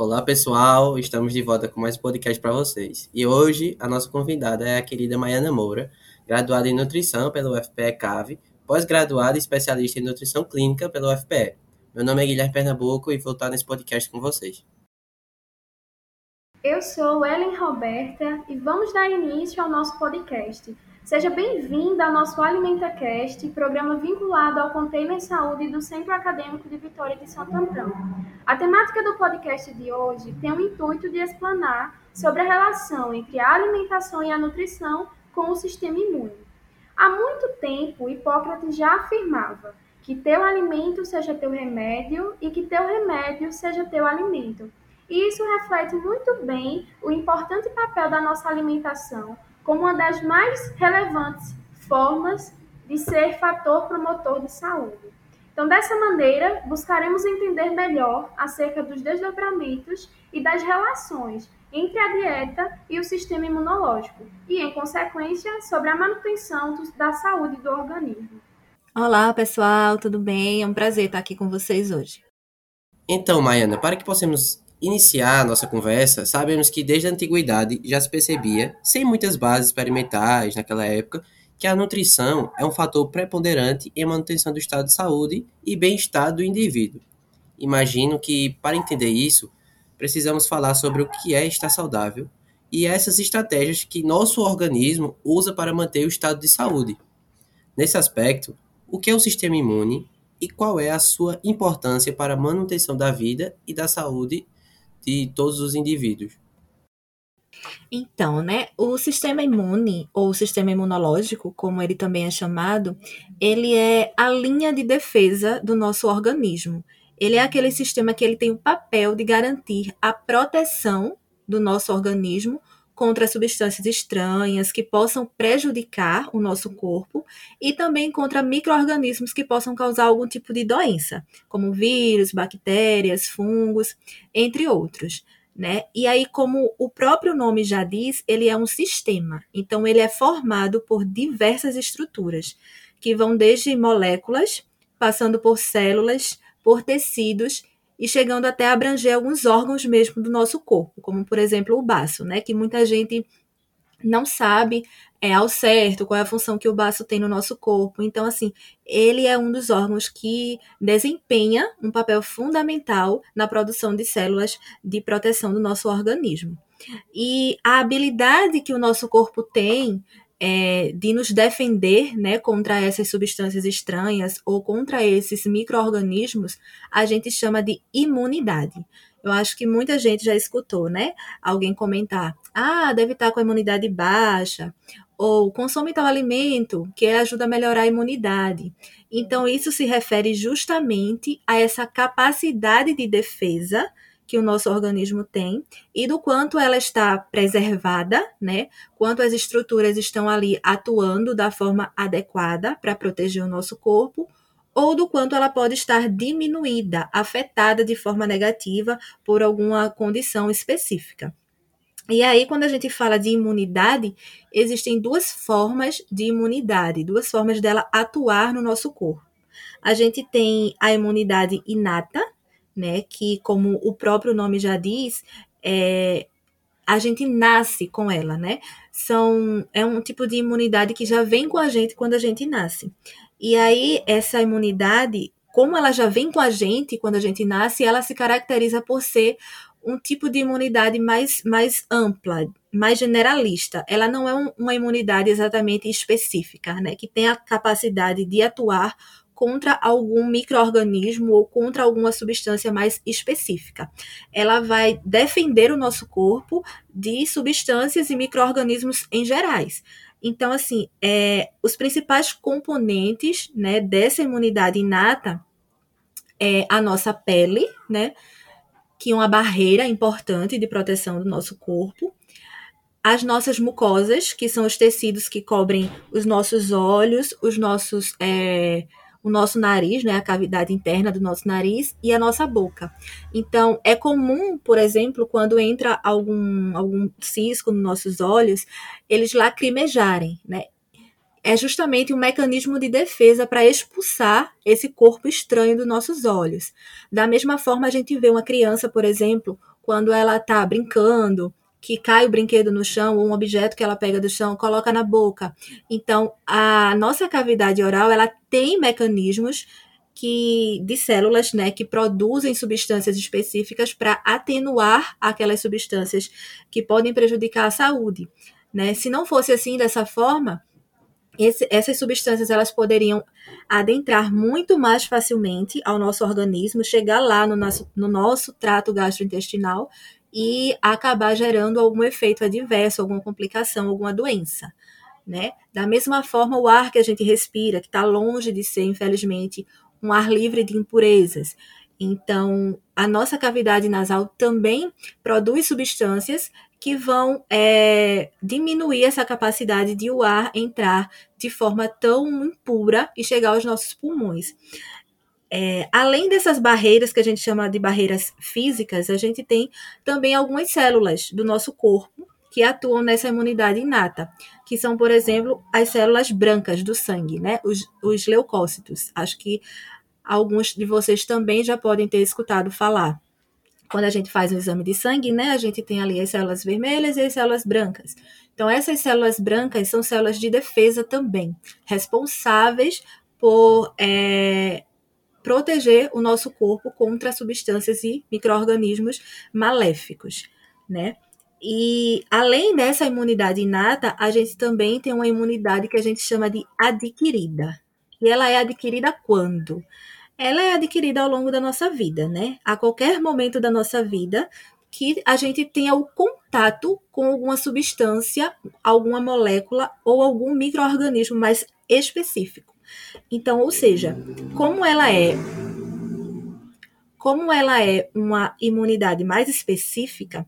Olá pessoal, estamos de volta com mais um podcast para vocês. E hoje a nossa convidada é a querida Maiana Moura, graduada em nutrição pelo UFPE CAVE, pós-graduada e especialista em nutrição clínica pelo UFPE. Meu nome é Guilherme Pernambuco e vou estar nesse podcast com vocês. Eu sou Ellen Roberta e vamos dar início ao nosso podcast. Seja bem-vinda ao nosso AlimentaCast, programa vinculado ao Container Saúde do Centro Acadêmico de Vitória de Santo Antão. A temática do podcast de hoje tem o intuito de explanar sobre a relação entre a alimentação e a nutrição com o sistema imune. Há muito tempo, Hipócrates já afirmava que teu alimento seja teu remédio e que teu remédio seja teu alimento. E isso reflete muito bem o importante papel da nossa alimentação como uma das mais relevantes formas de ser fator promotor de saúde. Então, dessa maneira, buscaremos entender melhor acerca dos desdobramentos e das relações entre a dieta e o sistema imunológico e, em consequência, sobre a manutenção do- da saúde do organismo. Olá, pessoal, tudo bem? É um prazer estar aqui com vocês hoje. Então, Maiana, para que possamos iniciar a nossa conversa, sabemos que desde a antiguidade já se percebia, sem muitas bases experimentais naquela época, que a nutrição é um fator preponderante em manutenção do estado de saúde e bem-estar do indivíduo. Imagino que, para entender isso, precisamos falar sobre o que é estar saudável e essas estratégias que nosso organismo usa para manter o estado de saúde. Nesse aspecto, o que é o sistema imune e qual é a sua importância para a manutenção da vida e da saúde de todos os indivíduos? Então, né, o sistema imune, ou sistema imunológico, como ele também é chamado, ele é a linha de defesa do nosso organismo. Ele é aquele sistema que ele tem o papel de garantir a proteção do nosso organismo contra substâncias estranhas que possam prejudicar o nosso corpo e também contra micro-organismos que possam causar algum tipo de doença, como vírus, bactérias, fungos, entre outros né? E aí, como o próprio nome já diz, ele é um sistema. Então, ele é formado por diversas estruturas, que vão desde moléculas, passando por células, por tecidos e chegando até a abranger alguns órgãos mesmo do nosso corpo, como por exemplo o baço, né? Que muita gente não sabe é, ao certo qual é a função que o baço tem no nosso corpo. Então, assim, ele é um dos órgãos que desempenha um papel fundamental na produção de células de proteção do nosso organismo. E a habilidade que o nosso corpo tem é, de nos defender né, contra essas substâncias estranhas ou contra esses micro-organismos, a gente chama de imunidade. Eu acho que muita gente já escutou, né? Alguém comentar: ah, deve estar com a imunidade baixa, ou consome tal alimento que ajuda a melhorar a imunidade. Então, isso se refere justamente a essa capacidade de defesa que o nosso organismo tem e do quanto ela está preservada, né? Quanto as estruturas estão ali atuando da forma adequada para proteger o nosso corpo, ou do quanto ela pode estar diminuída, afetada de forma negativa por alguma condição específica. E aí, quando a gente fala de imunidade, existem duas formas de imunidade, duas formas dela atuar no nosso corpo. A gente tem a imunidade inata, né, que, como o próprio nome já diz, é, a gente nasce com ela, né? São, é um tipo de imunidade que já vem com a gente quando a gente nasce. E aí, essa imunidade, como ela já vem com a gente quando a gente nasce, ela se caracteriza por ser um tipo de imunidade mais, mais ampla, mais generalista. Ela não é um, uma imunidade exatamente específica, né? Que tem a capacidade de atuar contra algum microorganismo ou contra alguma substância mais específica. Ela vai defender o nosso corpo de substâncias e microorganismos em gerais. Então, assim, é, os principais componentes né, dessa imunidade inata é a nossa pele, né? Que é uma barreira importante de proteção do nosso corpo. As nossas mucosas, que são os tecidos que cobrem os nossos olhos, os nossos. É, o nosso nariz, né, a cavidade interna do nosso nariz e a nossa boca. Então, é comum, por exemplo, quando entra algum, algum cisco nos nossos olhos, eles lacrimejarem, né? É justamente um mecanismo de defesa para expulsar esse corpo estranho dos nossos olhos. Da mesma forma, a gente vê uma criança, por exemplo, quando ela está brincando, que cai o brinquedo no chão ou um objeto que ela pega do chão, coloca na boca. Então, a nossa cavidade oral, ela tem mecanismos que de células, né, que produzem substâncias específicas para atenuar aquelas substâncias que podem prejudicar a saúde, né? Se não fosse assim dessa forma, esse, essas substâncias elas poderiam adentrar muito mais facilmente ao nosso organismo, chegar lá no nosso, no nosso trato gastrointestinal e acabar gerando algum efeito adverso, alguma complicação, alguma doença. Né? Da mesma forma, o ar que a gente respira, que está longe de ser, infelizmente, um ar livre de impurezas. Então, a nossa cavidade nasal também produz substâncias que vão é, diminuir essa capacidade de o ar entrar de forma tão impura e chegar aos nossos pulmões. É, além dessas barreiras que a gente chama de barreiras físicas, a gente tem também algumas células do nosso corpo que atuam nessa imunidade inata, que são, por exemplo, as células brancas do sangue, né? Os, os leucócitos. Acho que alguns de vocês também já podem ter escutado falar. Quando a gente faz um exame de sangue, né, a gente tem ali as células vermelhas e as células brancas. Então, essas células brancas são células de defesa também, responsáveis por é, proteger o nosso corpo contra substâncias e micro-organismos maléficos, né? E além dessa imunidade inata, a gente também tem uma imunidade que a gente chama de adquirida. E ela é adquirida quando? Ela é adquirida ao longo da nossa vida, né? A qualquer momento da nossa vida que a gente tenha o contato com alguma substância, alguma molécula ou algum microorganismo mais específico. Então, ou seja, como ela é como ela é uma imunidade mais específica,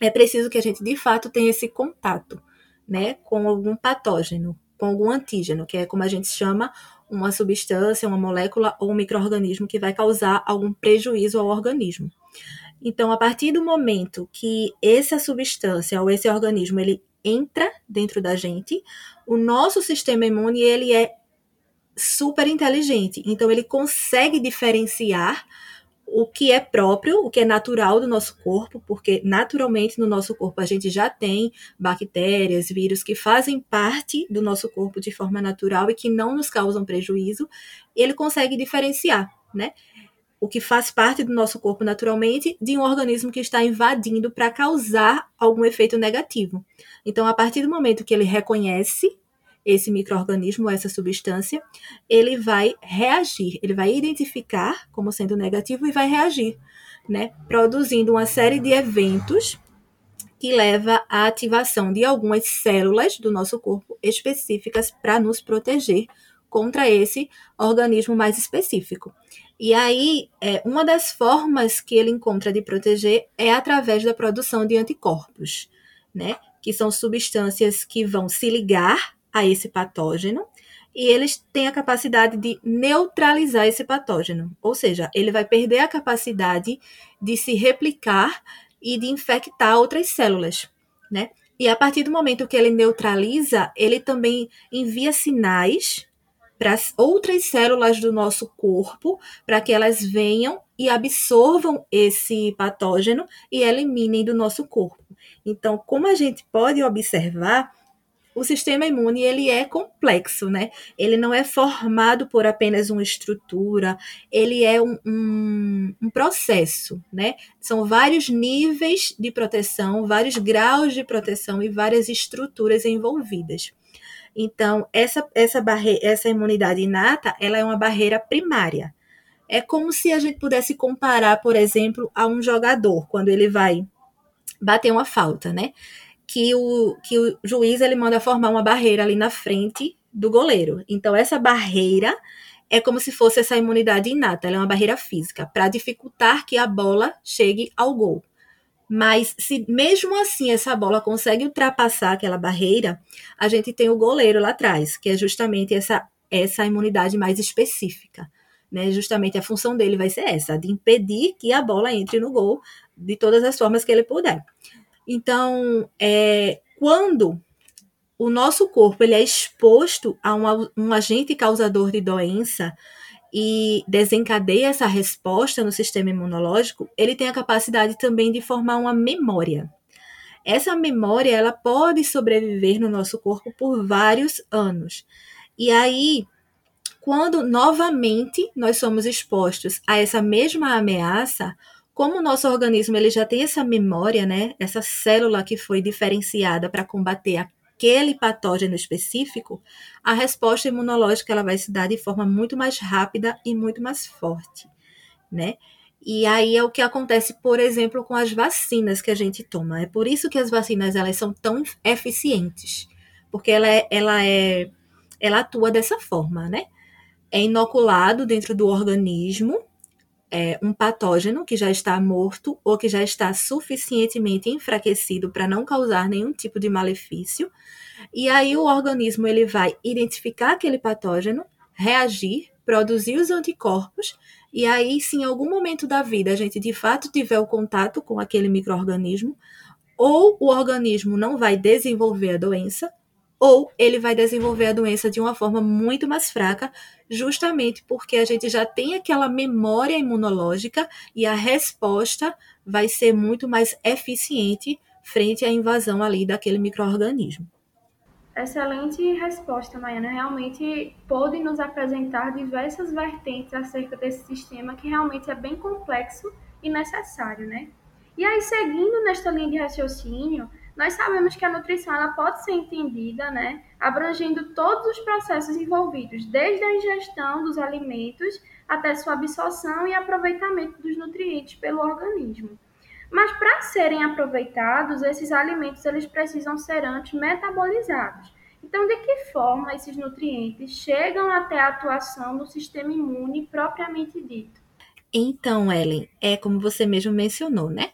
é preciso que a gente de fato tenha esse contato, né, com algum patógeno, com algum antígeno, que é como a gente chama uma substância, uma molécula ou um microorganismo que vai causar algum prejuízo ao organismo. Então, a partir do momento que essa substância ou esse organismo ele entra dentro da gente, o nosso sistema imune ele é super inteligente. Então, ele consegue diferenciar o que é próprio, o que é natural do nosso corpo, porque naturalmente no nosso corpo a gente já tem bactérias, vírus que fazem parte do nosso corpo de forma natural e que não nos causam prejuízo. Ele consegue diferenciar, né? O que faz parte do nosso corpo naturalmente de um organismo que está invadindo para causar algum efeito negativo. Então, a partir do momento que ele reconhece esse microorganismo, essa substância, ele vai reagir, ele vai identificar como sendo negativo e vai reagir, né? Produzindo uma série de eventos que leva à ativação de algumas células do nosso corpo específicas para nos proteger contra esse organismo mais específico. E aí, é, uma das formas que ele encontra de proteger é através da produção de anticorpos, né? Que são substâncias que vão se ligar a esse patógeno e eles têm a capacidade de neutralizar esse patógeno, ou seja, ele vai perder a capacidade de se replicar e de infectar outras células, né? E a partir do momento que ele neutraliza, ele também envia sinais para outras células do nosso corpo, para que elas venham e absorvam esse patógeno e eliminem do nosso corpo. Então, como a gente pode observar, o sistema imune ele é complexo, né? Ele não é formado por apenas uma estrutura, ele é um, um, um, processo, né? São vários níveis de proteção, vários graus de proteção e várias estruturas envolvidas. Então, essa, essa, barre essa imunidade inata, ela é uma barreira primária. É como se a gente pudesse comparar, por exemplo, a um jogador, quando ele vai bater uma falta, né? Que o, que o juiz ele manda formar uma barreira ali na frente do goleiro. Então, essa barreira é como se fosse essa imunidade inata, ela é uma barreira física, para dificultar que a bola chegue ao gol. Mas se mesmo assim essa bola consegue ultrapassar aquela barreira, a gente tem o goleiro lá atrás, que é justamente essa, essa imunidade mais específica. Né? Justamente a função dele vai ser essa, de impedir que a bola entre no gol de todas as formas que ele puder. Então, é, quando o nosso corpo ele é exposto a um, um agente causador de doença e desencadeia essa resposta no sistema imunológico, ele tem a capacidade também de formar uma memória. Essa memória ela pode sobreviver no nosso corpo por vários anos. E aí, quando novamente nós somos expostos a essa mesma ameaça, como o nosso organismo ele já tem essa memória, né, essa célula que foi diferenciada para combater aquele patógeno específico, a resposta imunológica ela vai se dar de forma muito mais rápida e muito mais forte, né? E aí é o que acontece, por exemplo, com as vacinas que a gente toma. É por isso que as vacinas elas são tão eficientes, porque ela é, ela é ela atua dessa forma, né? É inoculado dentro do organismo é, um patógeno que já está morto ou que já está suficientemente enfraquecido para não causar nenhum tipo de malefício. E aí o organismo ele vai identificar aquele patógeno, reagir, produzir os anticorpos, e aí se em algum momento da vida a gente de fato tiver o contato com aquele microorganismo, ou o organismo não vai desenvolver a doença, ou ele vai desenvolver a doença de uma forma muito mais fraca, justamente porque a gente já tem aquela memória imunológica e a resposta vai ser muito mais eficiente frente à invasão ali daquele microorganismo. Excelente resposta, Maiana. Realmente pôde nos apresentar diversas vertentes acerca desse sistema que realmente é bem complexo e necessário, né? E aí, seguindo nesta linha de raciocínio, nós sabemos que a nutrição ela pode ser entendida, né, abrangendo todos os processos envolvidos, desde a ingestão dos alimentos até sua absorção e aproveitamento dos nutrientes pelo organismo. Mas para serem aproveitados, esses alimentos eles precisam ser antes metabolizados. Então, de que forma esses nutrientes chegam até a atuação no sistema imune propriamente dito? Então, Ellen, é como você mesmo mencionou, né?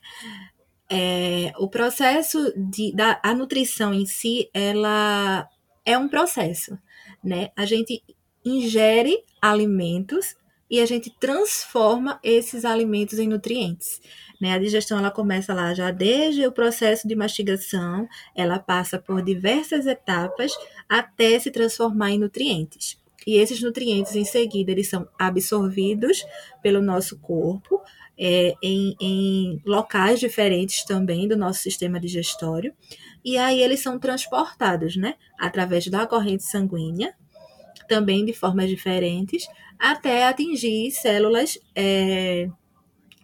É, o processo de, da a nutrição em si, ela é um processo, né? A gente ingere alimentos e a gente transforma esses alimentos em nutrientes. Né? A digestão ela começa lá já desde o processo de mastigação, ela passa por diversas etapas até se transformar em nutrientes. E esses nutrientes, em seguida, eles são absorvidos pelo nosso corpo, é, em, em locais diferentes também do nosso sistema digestório, e aí eles são transportados, né, através da corrente sanguínea, também de formas diferentes, até atingir células, é,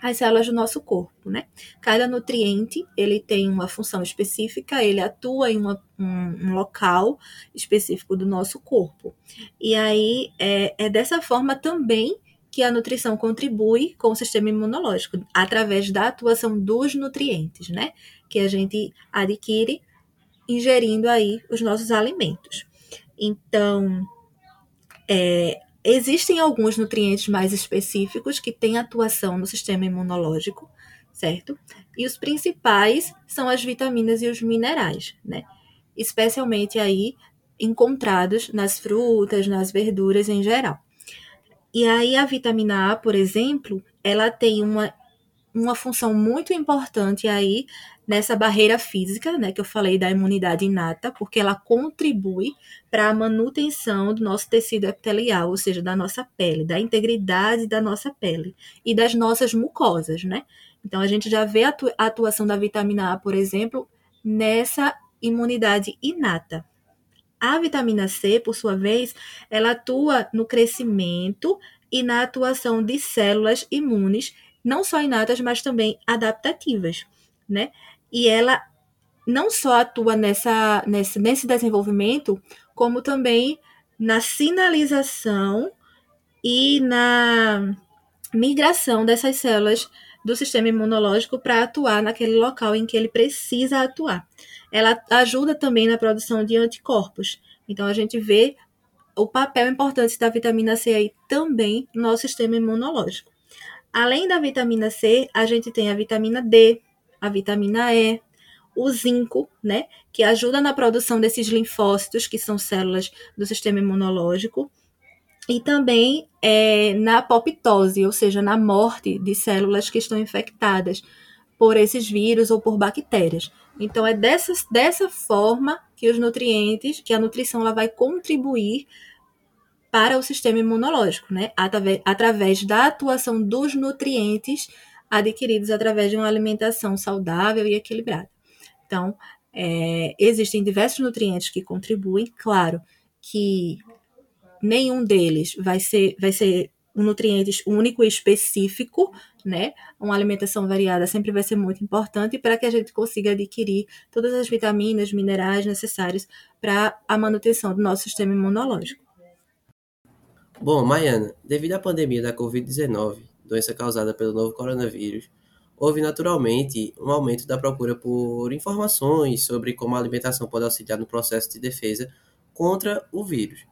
as células do nosso corpo, né? Cada nutriente, ele tem uma função específica, ele atua em uma, um, um, local específico do nosso corpo. E aí, é, é dessa forma também que a nutrição contribui com o sistema imunológico, através da atuação dos nutrientes, né? Que a gente adquire ingerindo aí os nossos alimentos. Então, é, existem alguns nutrientes mais específicos que têm atuação no sistema imunológico, certo? E os principais são as vitaminas e os minerais, né? Especialmente aí encontrados nas frutas, nas verduras em geral. E aí a vitamina A, por exemplo, ela tem uma, uma função muito importante aí nessa barreira física, né, que eu falei da imunidade inata, porque ela contribui para a manutenção do nosso tecido epitelial, ou seja, da nossa pele, da integridade da nossa pele e das nossas mucosas, né? Então a gente já vê a atuação da vitamina A, por exemplo, nessa imunidade inata. A vitamina C, por sua vez, ela atua no crescimento e na atuação de células imunes, não só inatas, mas também adaptativas, né? E ela não só atua nessa, nesse, nesse desenvolvimento, como também na sinalização e na migração dessas células do sistema imunológico para atuar naquele local em que ele precisa atuar. Ela ajuda também na produção de anticorpos. Então a gente vê o papel importante da vitamina C aí também no nosso sistema imunológico. Além da vitamina C, a gente tem a vitamina D, a vitamina E, o zinco, né, que ajuda na produção desses linfócitos, que são células do sistema imunológico, e também é, na apoptose, ou seja, na morte de células que estão infectadas por esses vírus ou por bactérias. Então é dessa, dessa forma que os nutrientes, que a nutrição ela vai contribuir para o sistema imunológico, né? Através, através da atuação dos nutrientes adquiridos através de uma alimentação saudável e equilibrada. Então, é, existem diversos nutrientes que contribuem, claro que nenhum deles vai ser, vai ser um nutriente único e específico, né? Uma alimentação variada sempre vai ser muito importante para que a gente consiga adquirir todas as vitaminas, minerais necessários para a manutenção do nosso sistema imunológico. Bom, Maiana, devido à pandemia da Covid-19, doença causada pelo novo coronavírus, houve naturalmente um aumento da procura por informações sobre como a alimentação pode auxiliar no processo de defesa contra o vírus.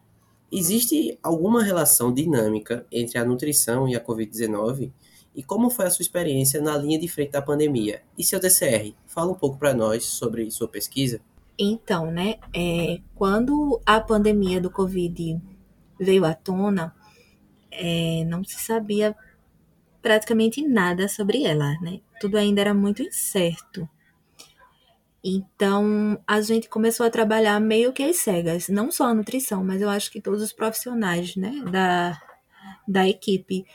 Existe alguma relação dinâmica entre a nutrição e a Covid-19? E como foi a sua experiência na linha de frente da pandemia? E seu DCR? Fala um pouco para nós sobre sua pesquisa. Então, né, é, quando a pandemia do Covid veio à tona, é, não se sabia praticamente nada sobre ela, né? Tudo ainda era muito incerto. Então, a gente começou a trabalhar meio que às cegas, não só a nutrição, mas eu acho que todos os profissionais, né, da, da equipe,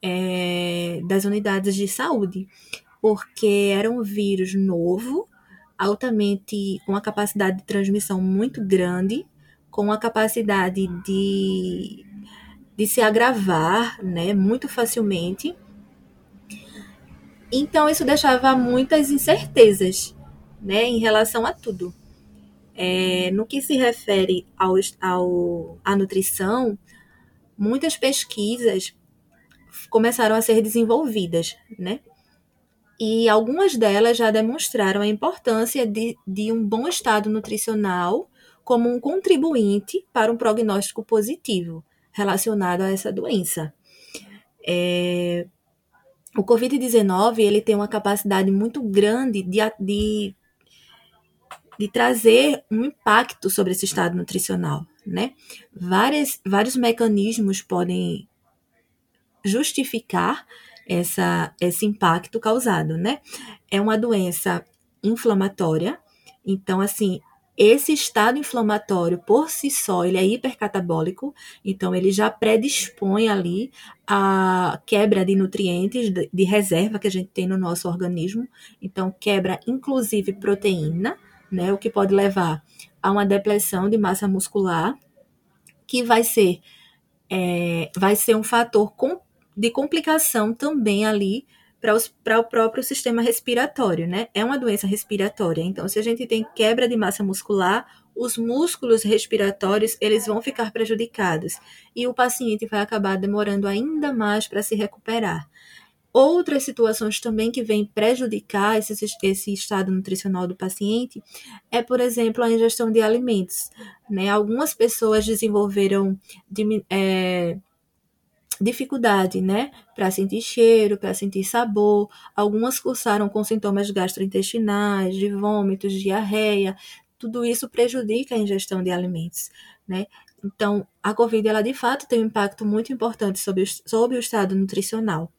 é, das unidades de saúde, porque era um vírus novo, altamente, com uma capacidade de transmissão muito grande, com a capacidade de, de se agravar, né, muito facilmente. Então, isso deixava muitas incertezas né, em relação a tudo. É, no que se refere ao, ao, à nutrição, muitas pesquisas começaram a ser desenvolvidas, né? E algumas delas já demonstraram a importância de, de um bom estado nutricional como um contribuinte para um prognóstico positivo relacionado a essa doença. É, o Covid-19 ele tem uma capacidade muito grande de, de de trazer um impacto sobre esse estado nutricional, né? Várias, vários mecanismos podem justificar essa, esse impacto causado, né? É uma doença inflamatória, então, assim, esse estado inflamatório por si só, ele é hipercatabólico, então ele já predispõe ali a quebra de nutrientes de, reserva que a gente tem no nosso organismo, então quebra inclusive proteína, né? O que pode levar a uma depressão de massa muscular, que vai ser, é, vai ser um fator com, de complicação também ali para o próprio sistema respiratório, né? É uma doença respiratória. Então, se a gente tem quebra de massa muscular, os músculos respiratórios eles vão ficar prejudicados e o paciente vai acabar demorando ainda mais para se recuperar. Outras situações também que vêm prejudicar esse, esse estado nutricional do paciente é, por exemplo, a ingestão de alimentos. Né? Algumas pessoas desenvolveram de, é, dificuldade né? para sentir cheiro, para sentir sabor. Algumas cursaram com sintomas gastrointestinais, de vômitos, diarreia. Tudo isso prejudica a ingestão de alimentos. Né? Então, a COVID, ela de fato tem um impacto muito importante sobre sobre o estado nutricional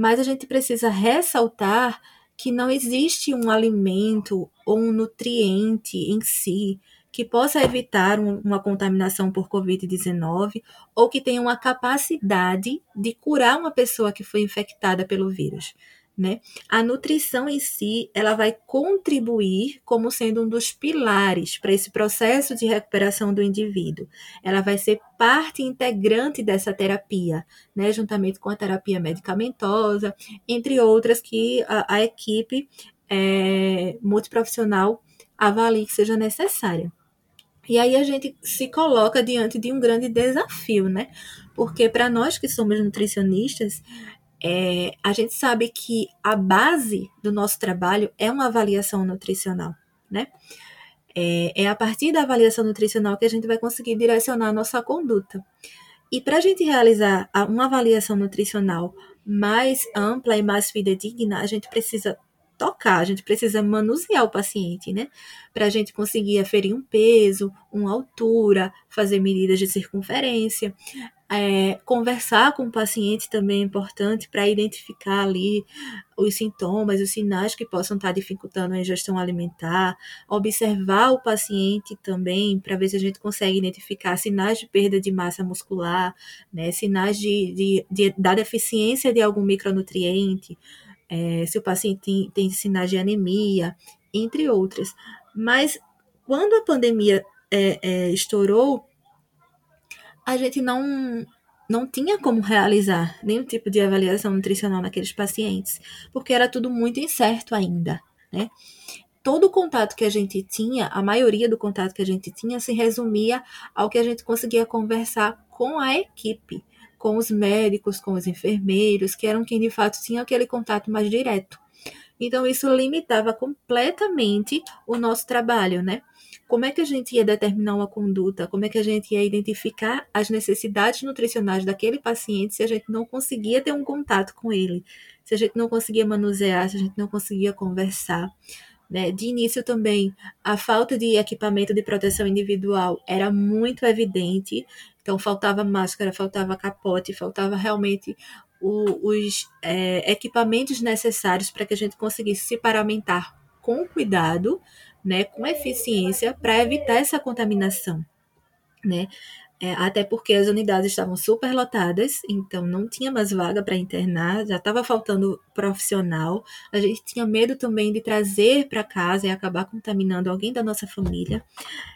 mas a gente precisa ressaltar que não existe um alimento ou um nutriente em si que possa evitar uma contaminação por Covid-19 ou que tenha uma capacidade de curar uma pessoa que foi infectada pelo vírus né? A nutrição em si, ela vai contribuir como sendo um dos pilares para esse processo de recuperação do indivíduo. Ela vai ser parte integrante dessa terapia, né? Juntamente com a terapia medicamentosa, entre outras que a, a equipe é, multiprofissional avalie que seja necessária. E aí a gente se coloca diante de um grande desafio, né? Porque para nós que somos nutricionistas, é, a gente sabe que a base do nosso trabalho é uma avaliação nutricional, né? É, é a partir da avaliação nutricional que a gente vai conseguir direcionar a nossa conduta. E para a gente realizar uma avaliação nutricional mais ampla e mais fidedigna, a gente precisa tocar, a gente precisa manusear o paciente, né? Para a gente conseguir aferir um peso, uma altura, fazer medidas de circunferência. É, conversar com o paciente também é importante para identificar ali os sintomas, os sinais que possam estar dificultando a ingestão alimentar, observar o paciente também para ver se a gente consegue identificar sinais de perda de massa muscular, né, sinais de, de, de da deficiência de algum micronutriente, é, se o paciente tem, tem sinais de anemia, entre outras. Mas quando a pandemia é, é, estourou, a gente não, não tinha como realizar nenhum tipo de avaliação nutricional naqueles pacientes, porque era tudo muito incerto ainda, né? Todo o contato que a gente tinha, a maioria do contato que a gente tinha, se resumia ao que a gente conseguia conversar com a equipe, com os médicos, com os enfermeiros, que eram quem de fato tinha aquele contato mais direto. Então, isso limitava completamente o nosso trabalho, né? Como é que a gente ia determinar uma conduta? Como é que a gente ia identificar as necessidades nutricionais daquele paciente se a gente não conseguia ter um contato com ele? Se a gente não conseguia manusear, se a gente não conseguia conversar? Né? De início também, a falta de equipamento de proteção individual era muito evidente, então faltava máscara, faltava capote, faltava realmente o, os é, equipamentos necessários para que a gente conseguisse se paramentar com cuidado, né, com eficiência, para evitar essa contaminação. Né? É, até porque as unidades estavam superlotadas, então não tinha mais vaga para internar, já estava faltando profissional. A gente tinha medo também de trazer para casa e acabar contaminando alguém da nossa família.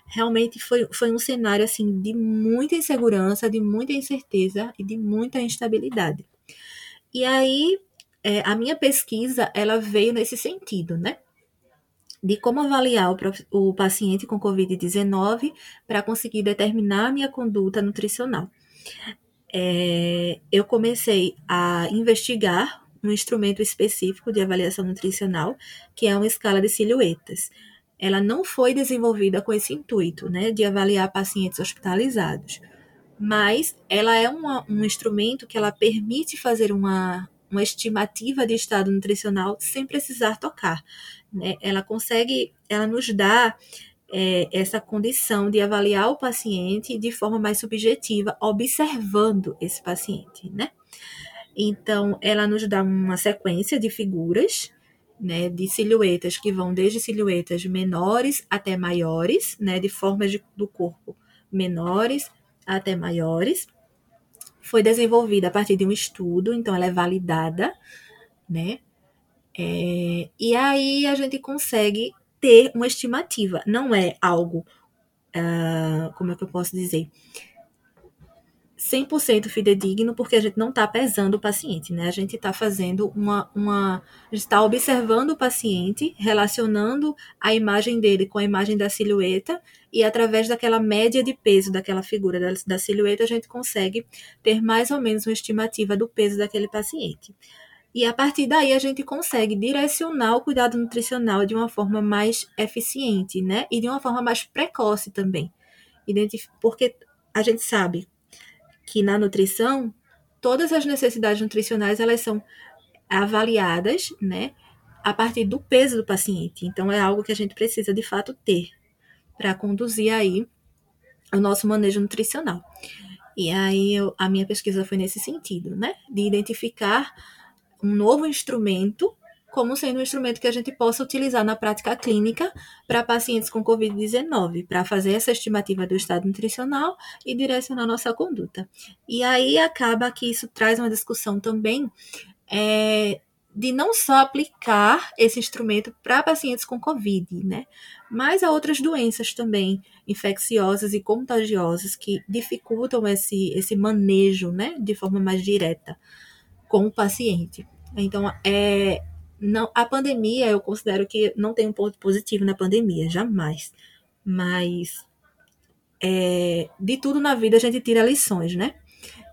Realmente foi, foi um cenário assim de muita insegurança, de muita incerteza e de muita instabilidade. E aí é, a minha pesquisa ela veio nesse sentido, né? De como avaliar o, o paciente com Covid-19 para conseguir determinar a minha conduta nutricional. É, eu comecei a investigar um instrumento específico de avaliação nutricional, que é uma escala de silhuetas. Ela não foi desenvolvida com esse intuito, né, de avaliar pacientes hospitalizados, mas ela é uma, um instrumento que ela permite fazer uma, uma estimativa de estado nutricional sem precisar tocar. Né? Ela consegue, ela nos dá é, essa condição de avaliar o paciente de forma mais subjetiva, observando esse paciente, né? Então, ela nos dá uma sequência de figuras, né, de silhuetas que vão desde silhuetas menores até maiores, né, de formas de, do corpo menores até maiores. Foi desenvolvida a partir de um estudo, então ela é validada, né? É, e aí a gente consegue ter uma estimativa. Não é algo, uh, como é que eu posso dizer? 100% fidedigno, porque a gente não está pesando o paciente, né? A gente está fazendo uma, uma. Está observando o paciente, relacionando a imagem dele com a imagem da silhueta, e através daquela média de peso daquela figura da, da silhueta, a gente consegue ter mais ou menos uma estimativa do peso daquele paciente. E a partir daí a gente consegue direcionar o cuidado nutricional de uma forma mais eficiente, né? E de uma forma mais precoce também. Porque a gente sabe que na nutrição, todas as necessidades nutricionais elas são avaliadas, né? A partir do peso do paciente. Então é algo que a gente precisa de fato ter para conduzir aí o nosso manejo nutricional. E aí eu, a minha pesquisa foi nesse sentido, né? De identificar um novo instrumento como sendo um instrumento que a gente possa utilizar na prática clínica para pacientes com Covid-19, para fazer essa estimativa do estado nutricional e direcionar nossa conduta. E aí acaba que isso traz uma discussão também é, de não só aplicar esse instrumento para pacientes com Covid, né? Mas a outras doenças também infecciosas e contagiosas que dificultam esse, esse manejo, né, de forma mais direta com o paciente. Então, é, não, a pandemia, eu considero que não tem um ponto positivo na pandemia, jamais. Mas é, de tudo na vida a gente tira lições, né?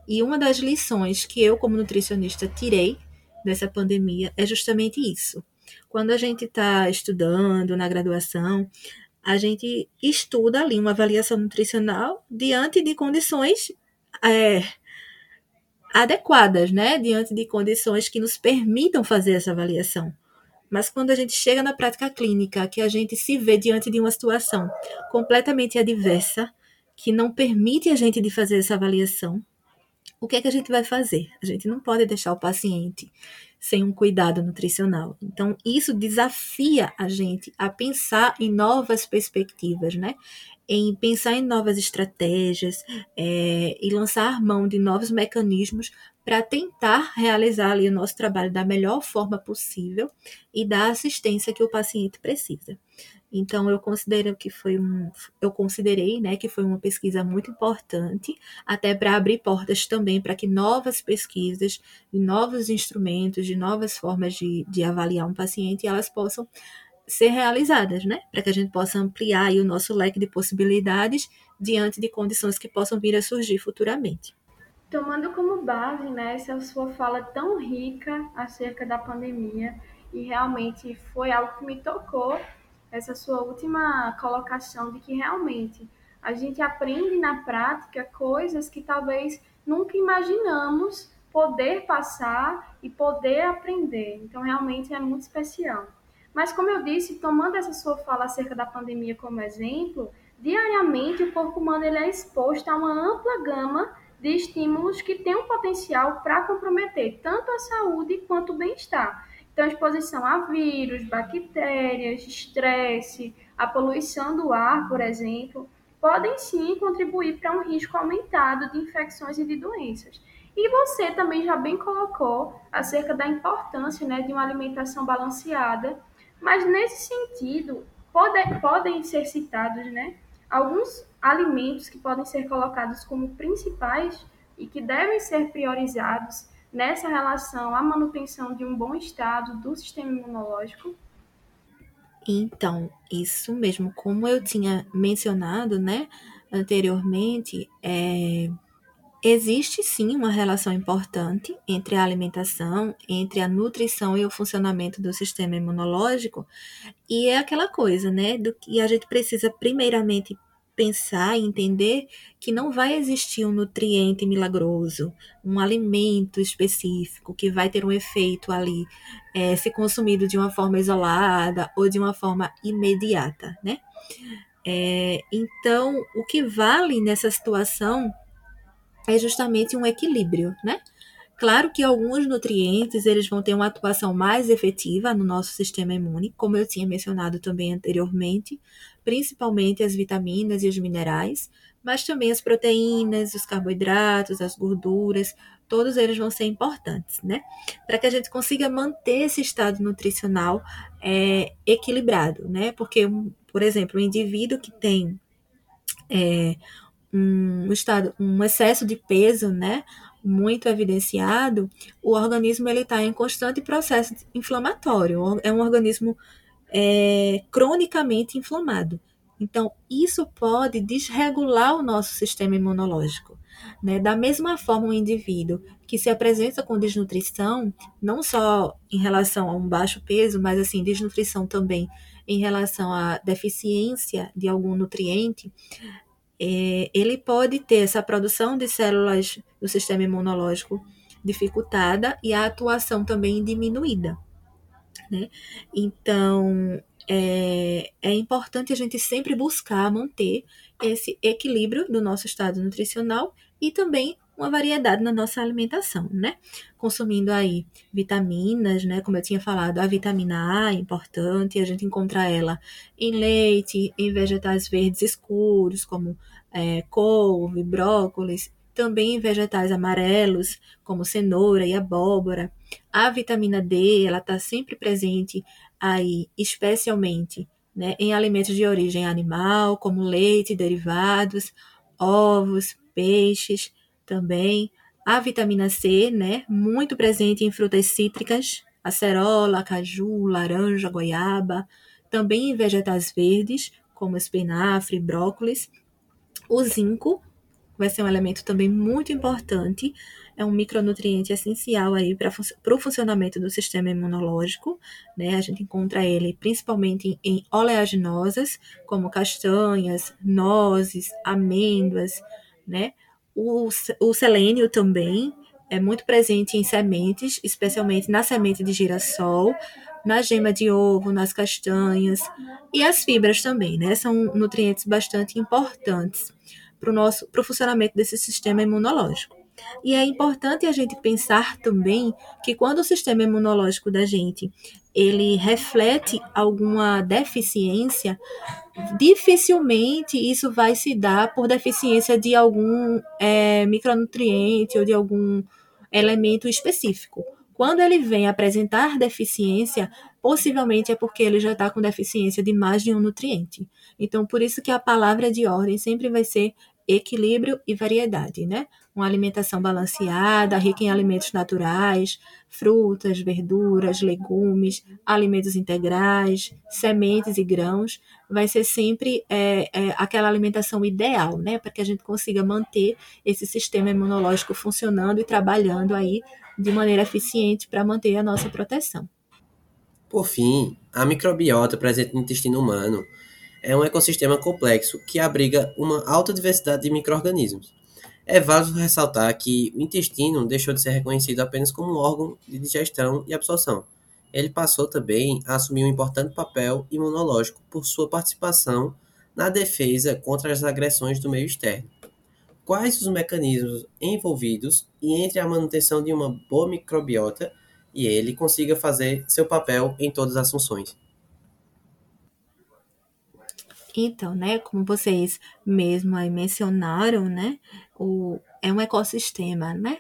E uma das lições que eu, como nutricionista, tirei dessa pandemia é justamente isso. Quando a gente está estudando na graduação, a gente estuda ali uma avaliação nutricional diante de condições é, adequadas, né? Diante de condições que nos permitam fazer essa avaliação. Mas quando a gente chega na prática clínica, que a gente se vê diante de uma situação completamente adversa, que não permite a gente de fazer essa avaliação, o que é que a gente vai fazer? A gente não pode deixar o paciente sem um cuidado nutricional. Então, isso desafia a gente a pensar em novas perspectivas, né? Em pensar em novas estratégias é, e lançar mão de novos mecanismos para tentar realizar ali o nosso trabalho da melhor forma possível e dar a assistência que o paciente precisa. Então eu considero que foi um, eu considerei, né, que foi uma pesquisa muito importante, até para abrir portas também para que novas pesquisas, novos instrumentos, de novas formas de, de avaliar um paciente, elas possam ser realizadas, né, para que a gente possa ampliar o nosso leque de possibilidades diante de condições que possam vir a surgir futuramente. Tomando como base, né, essa sua fala tão rica acerca da pandemia, e realmente foi algo que me tocou essa sua última colocação de que realmente a gente aprende na prática coisas que talvez nunca imaginamos poder passar e poder aprender. Então, realmente é muito especial. Mas, como eu disse, tomando essa sua fala acerca da pandemia como exemplo, diariamente o corpo humano ele é exposto a uma ampla gama de estímulos que têm um potencial para comprometer tanto a saúde quanto o bem-estar. Então, exposição a vírus, bactérias, estresse, a poluição do ar, por exemplo, podem sim contribuir para um risco aumentado de infecções e de doenças. E você também já bem colocou acerca da importância né, de uma alimentação balanceada, mas nesse sentido, pode, podem ser citados né, alguns alimentos que podem ser colocados como principais e que devem ser priorizados nessa relação à manutenção de um bom estado do sistema imunológico? Então, isso mesmo, como eu tinha mencionado, né, anteriormente, é, existe sim uma relação importante entre a alimentação, entre a nutrição e o funcionamento do sistema imunológico, e é aquela coisa, né, do que a gente precisa primeiramente pensar e entender que não vai existir um nutriente milagroso, um alimento específico que vai ter um efeito ali, é, se consumido de uma forma isolada ou de uma forma imediata, né? É, então, o que vale nessa situação é justamente um equilíbrio, né? Claro que alguns nutrientes eles vão ter uma atuação mais efetiva no nosso sistema imune, como eu tinha mencionado também anteriormente, principalmente as vitaminas e os minerais, mas também as proteínas, os carboidratos, as gorduras, todos eles vão ser importantes, né? Para que a gente consiga manter esse estado nutricional é, equilibrado, né? Porque, por exemplo, um indivíduo que tem é, um estado, um excesso de peso, né? muito evidenciado, o organismo ele está em constante processo inflamatório. É um organismo é, cronicamente inflamado. Então, isso pode desregular o nosso sistema imunológico. Né? Da mesma forma, um indivíduo que se apresenta com desnutrição, não só em relação a um baixo peso, mas assim, desnutrição também em relação à deficiência de algum nutriente, é, ele pode ter essa produção de células do sistema imunológico dificultada e a atuação também diminuída. Né? Então, é, é importante a gente sempre buscar manter esse equilíbrio do nosso estado nutricional e também uma variedade na nossa alimentação, né? Consumindo aí vitaminas, né? Como eu tinha falado, a vitamina A é importante, a gente encontra ela em leite, em vegetais verdes escuros, como é, couve, brócolis, também em vegetais amarelos, como cenoura e abóbora. A vitamina D, ela está sempre presente aí, especialmente né, em alimentos de origem animal, como leite, derivados, ovos, peixes também. A vitamina C, né, muito presente em frutas cítricas, acerola, caju, laranja, goiaba, também em vegetais verdes, como espinafre, brócolis. O zinco, vai ser um elemento também muito importante. É um micronutriente essencial aí para o funcionamento do sistema imunológico. Né? A gente encontra ele principalmente em oleaginosas, como castanhas, nozes, amêndoas, né? O, o selênio também é muito presente em sementes, especialmente na semente de girassol, na gema de ovo, nas castanhas e as fibras também, né? São nutrientes bastante importantes para o nosso funcionamento desse sistema imunológico. E é importante a gente pensar também que quando o sistema imunológico da gente ele reflete alguma deficiência, dificilmente isso vai se dar por deficiência de algum é, micronutriente ou de algum elemento específico. Quando ele vem apresentar deficiência, possivelmente é porque ele já está com deficiência de mais de um nutriente. Então, por isso que a palavra de ordem sempre vai ser equilíbrio e variedade, né? Uma alimentação balanceada, rica em alimentos naturais, frutas, verduras, legumes, alimentos integrais, sementes e grãos, vai ser sempre é, é, aquela alimentação ideal, né? Para que a gente consiga manter esse sistema imunológico funcionando e trabalhando aí de maneira eficiente para manter a nossa proteção. Por fim, a microbiota presente no intestino humano é um ecossistema complexo que abriga uma alta diversidade de micro-organismos. É válido ressaltar que o intestino deixou de ser reconhecido apenas como um órgão de digestão e absorção. Ele passou também a assumir um importante papel imunológico por sua participação na defesa contra as agressões do meio externo. Quais os mecanismos envolvidos e entre a manutenção de uma boa microbiota e ele consiga fazer seu papel em todas as funções? Então, né, como vocês mesmo aí mencionaram, né, o, é um ecossistema, né?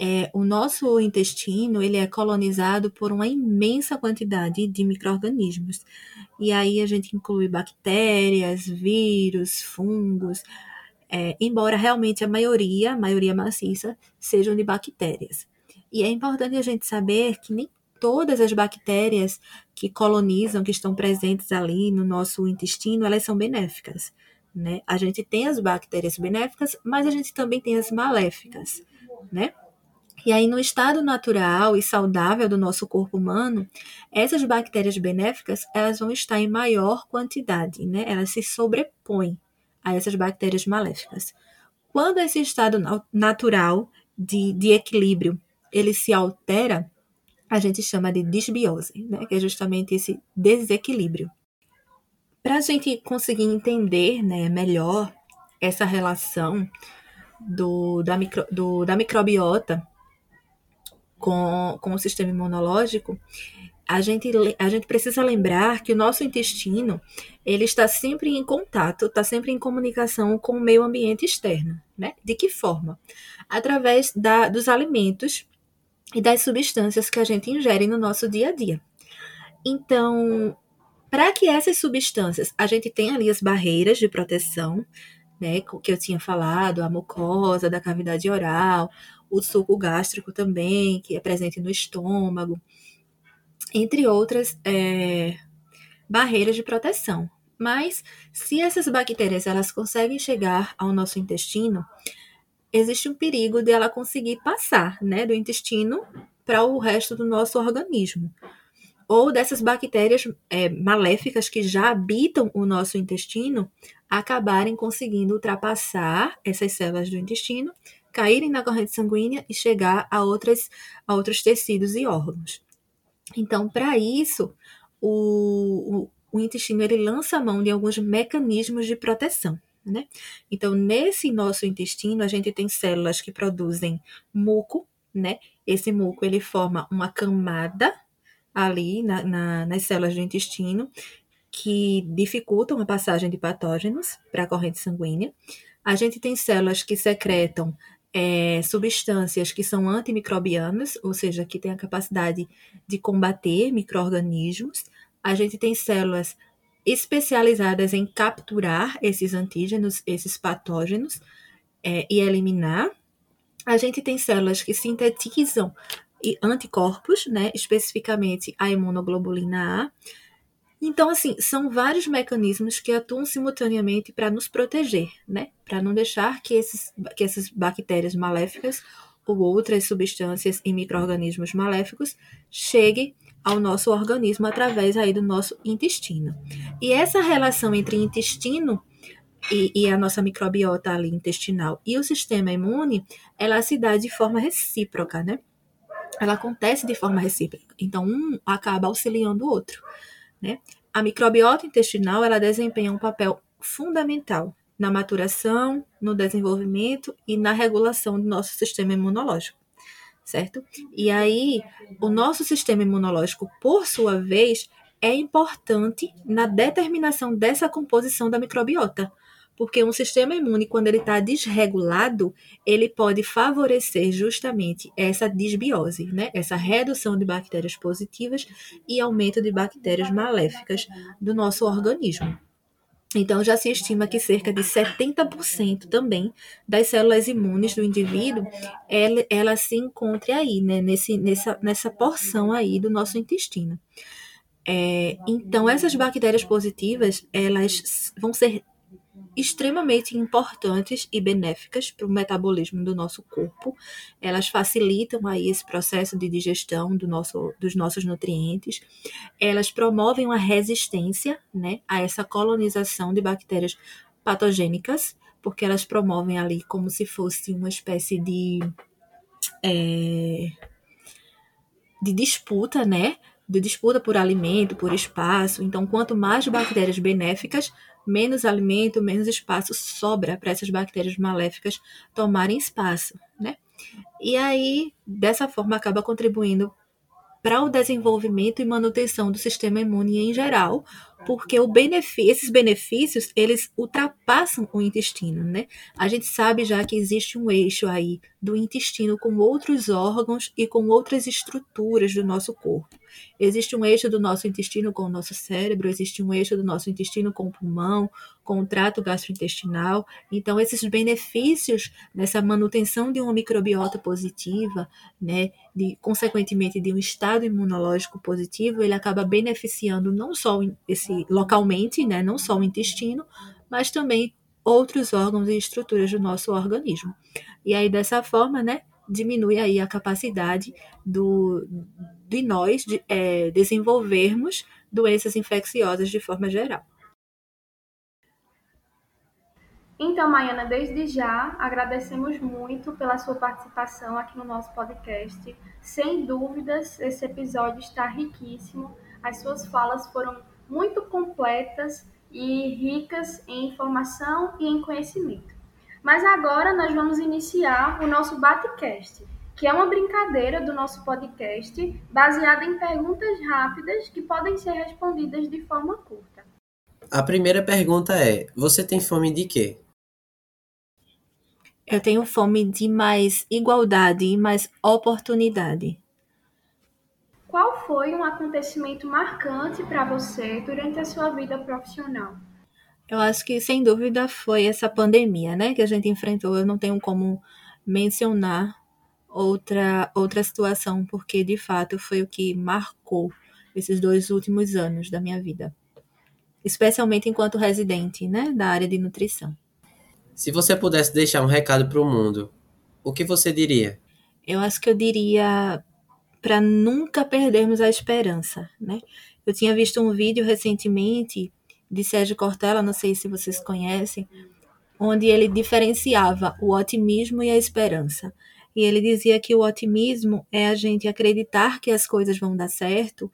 É, o nosso intestino ele é colonizado por uma imensa quantidade de micro-organismos. E aí a gente inclui bactérias, vírus, fungos, é, embora realmente a maioria, a maioria maciça, sejam de bactérias. E é importante a gente saber que nem todas as bactérias que colonizam, que estão presentes ali no nosso intestino, elas são benéficas. Né? A gente tem as bactérias benéficas, mas a gente também tem as maléficas, né? E aí, no estado natural e saudável do nosso corpo humano, essas bactérias benéficas, elas vão estar em maior quantidade, né? Elas se sobrepõem a essas bactérias maléficas. Quando esse estado natural de, de equilíbrio, ele se altera, a gente chama de disbiose, né? que é justamente esse desequilíbrio. Para a gente conseguir entender né, melhor essa relação do, da, micro, do, da microbiota com, com o sistema imunológico, a gente, a gente precisa lembrar que o nosso intestino ele está sempre em contato, está sempre em comunicação com o meio ambiente externo. Né? De que forma? Através da, dos alimentos e das substâncias que a gente ingere no nosso dia a dia. Então, para que essas substâncias, a gente tem ali as barreiras de proteção, né, que eu tinha falado, a mucosa da cavidade oral, o suco gástrico também, que é presente no estômago, entre outras é, barreiras de proteção. Mas se essas bactérias elas conseguem chegar ao nosso intestino, existe um perigo de ela conseguir passar, né, do intestino para o resto do nosso organismo. Ou dessas bactérias é, maléficas que já habitam o nosso intestino acabarem conseguindo ultrapassar essas células do intestino, caírem na corrente sanguínea e chegar a, outras, a outros tecidos e órgãos. Então, para isso, o, o, o intestino ele lança a mão de alguns mecanismos de proteção. Né? Então, nesse nosso intestino, a gente tem células que produzem muco, né? Esse muco ele forma uma camada ali na, na, nas células do intestino que dificultam a passagem de patógenos para a corrente sanguínea. A gente tem células que secretam é, substâncias que são antimicrobianas, ou seja, que têm a capacidade de combater micro-organismos. A gente tem células especializadas em capturar esses antígenos, esses patógenos é, e eliminar. A gente tem células que sintetizam anticorpos, né, especificamente a imunoglobulina A, Então, assim, são vários mecanismos que atuam simultaneamente para nos proteger, né? Para não deixar que, esses, que essas bactérias maléficas ou outras substâncias e micro-organismos maléficos cheguem ao nosso organismo através aí do nosso intestino. E essa relação entre intestino e, e, a nossa microbiota ali intestinal e o sistema imune, ela se dá de forma recíproca, né? Ela acontece de forma recíproca. Então, um acaba auxiliando o outro, né? A microbiota intestinal, ela desempenha um papel fundamental na maturação, no desenvolvimento e na regulação do nosso sistema imunológico, certo? E aí, o nosso sistema imunológico, por sua vez, é importante na determinação dessa composição da microbiota, porque um sistema imune, quando ele está desregulado, ele pode favorecer justamente essa disbiose, né? essa redução de bactérias positivas e aumento de bactérias maléficas do nosso organismo. Então, já se estima que cerca de 70% também das células imunes do indivíduo, ela, ela se encontre aí, né, nesse, nessa, nessa porção aí do nosso intestino. É, então, essas bactérias positivas, elas vão ser extremamente importantes e benéficas para o metabolismo do nosso corpo. Elas facilitam aí esse processo de digestão do nosso, dos nossos nutrientes. Elas promovem uma resistência né, a essa colonização de bactérias patogênicas, porque elas promovem ali como se fosse uma espécie de. É, de disputa, né? De disputa por alimento, por espaço. Então, quanto mais bactérias benéficas, menos alimento, menos espaço sobra para essas bactérias maléficas tomarem espaço, né? E aí, dessa forma, acaba contribuindo para o desenvolvimento e manutenção do sistema imune em geral, porque benefício, esses benefícios eles ultrapassam o intestino, né? A gente sabe já que existe um eixo aí do intestino com outros órgãos e com outras estruturas do nosso corpo. Existe um eixo do nosso intestino com o nosso cérebro, existe um eixo do nosso intestino com o pulmão, com o trato gastrointestinal. Então, esses benefícios nessa manutenção de uma microbiota positiva, né, de, consequentemente de um estado imunológico positivo, ele acaba beneficiando não só esse localmente, né, não só o intestino, mas também outros órgãos e estruturas do nosso organismo. E aí, dessa forma, né, diminui aí a capacidade do, de nós de, é, desenvolvermos doenças infecciosas de forma geral. Então, Maiana, desde já agradecemos muito pela sua participação aqui no nosso podcast. Sem dúvidas, esse episódio está riquíssimo. As suas falas foram muito completas e ricas em informação e em conhecimento. Mas agora nós vamos iniciar o nosso Batecast, que é uma brincadeira do nosso podcast baseada em perguntas rápidas que podem ser respondidas de forma curta. A primeira pergunta é: Você tem fome de quê? Eu tenho fome de mais igualdade e mais oportunidade. Qual foi um acontecimento marcante para você durante a sua vida profissional? Eu acho que, sem dúvida, foi essa pandemia, né, que a gente enfrentou. Eu não tenho como mencionar outra, outra situação, porque, de fato, foi o que marcou esses dois últimos anos da minha vida. Especialmente enquanto residente, né, da área de nutrição. Se você pudesse deixar um recado para o mundo, o que você diria? Eu acho que eu diria para nunca perdermos a esperança, né? Eu tinha visto um vídeo recentemente de Sérgio Cortella, não sei se vocês conhecem, onde ele diferenciava o otimismo e a esperança. E ele dizia que o otimismo é a gente acreditar que as coisas vão dar certo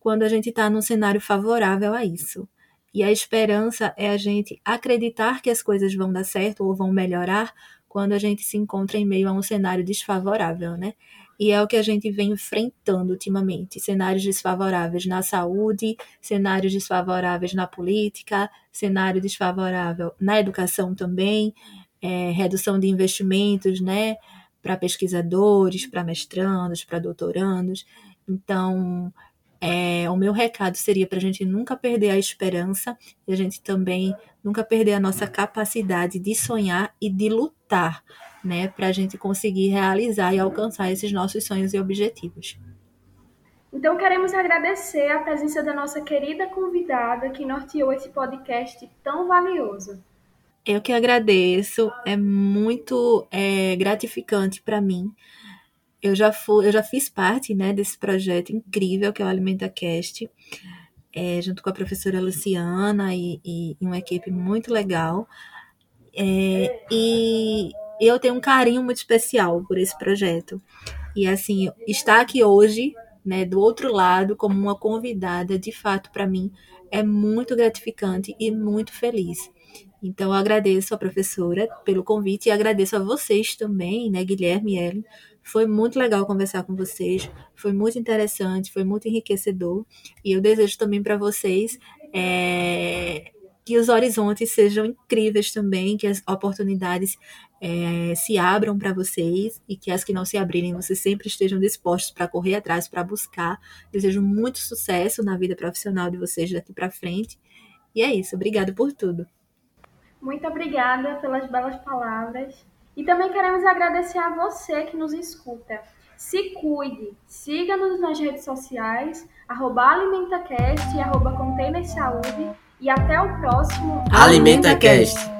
quando a gente está num cenário favorável a isso. E a esperança é a gente acreditar que as coisas vão dar certo ou vão melhorar quando a gente se encontra em meio a um cenário desfavorável, né? E é o que a gente vem enfrentando ultimamente: cenários desfavoráveis na saúde, cenários desfavoráveis na política, cenário desfavorável na educação também, é, redução de investimentos, né? Para pesquisadores, para mestrandos, para doutorandos. Então, é, o meu recado seria para a gente nunca perder a esperança e a gente também nunca perder a nossa capacidade de sonhar e de lutar, né, para a gente conseguir realizar e alcançar esses nossos sonhos e objetivos. Então queremos agradecer a presença da nossa querida convidada que norteou esse podcast tão valioso. Eu que agradeço, é muito é, gratificante para mim. Eu já, fui, eu já fiz parte né, desse projeto incrível que é o Alimenta Cast, é, junto com a professora Luciana e, e, e uma equipe muito legal. É, e eu tenho um carinho muito especial por esse projeto. E assim, estar aqui hoje, né, do outro lado, como uma convidada, de fato, para mim, é muito gratificante e muito feliz. Então, eu agradeço a professora pelo convite e agradeço a vocês também, né, Guilherme e Ellen. Foi muito legal conversar com vocês, foi muito interessante, foi muito enriquecedor. E eu desejo também para vocês é, que os horizontes sejam incríveis também, que as oportunidades é, se abram para vocês e que as que não se abrirem, vocês sempre estejam dispostos para correr atrás, para buscar. Desejo muito sucesso na vida profissional de vocês daqui para frente. E é isso, obrigado por tudo. Muito obrigada pelas belas palavras. E também queremos agradecer a você que nos escuta. Se cuide, siga-nos nas redes sociais, arroba AlimentaCast e arroba Container Saúde. E até o próximo AlimentaCast.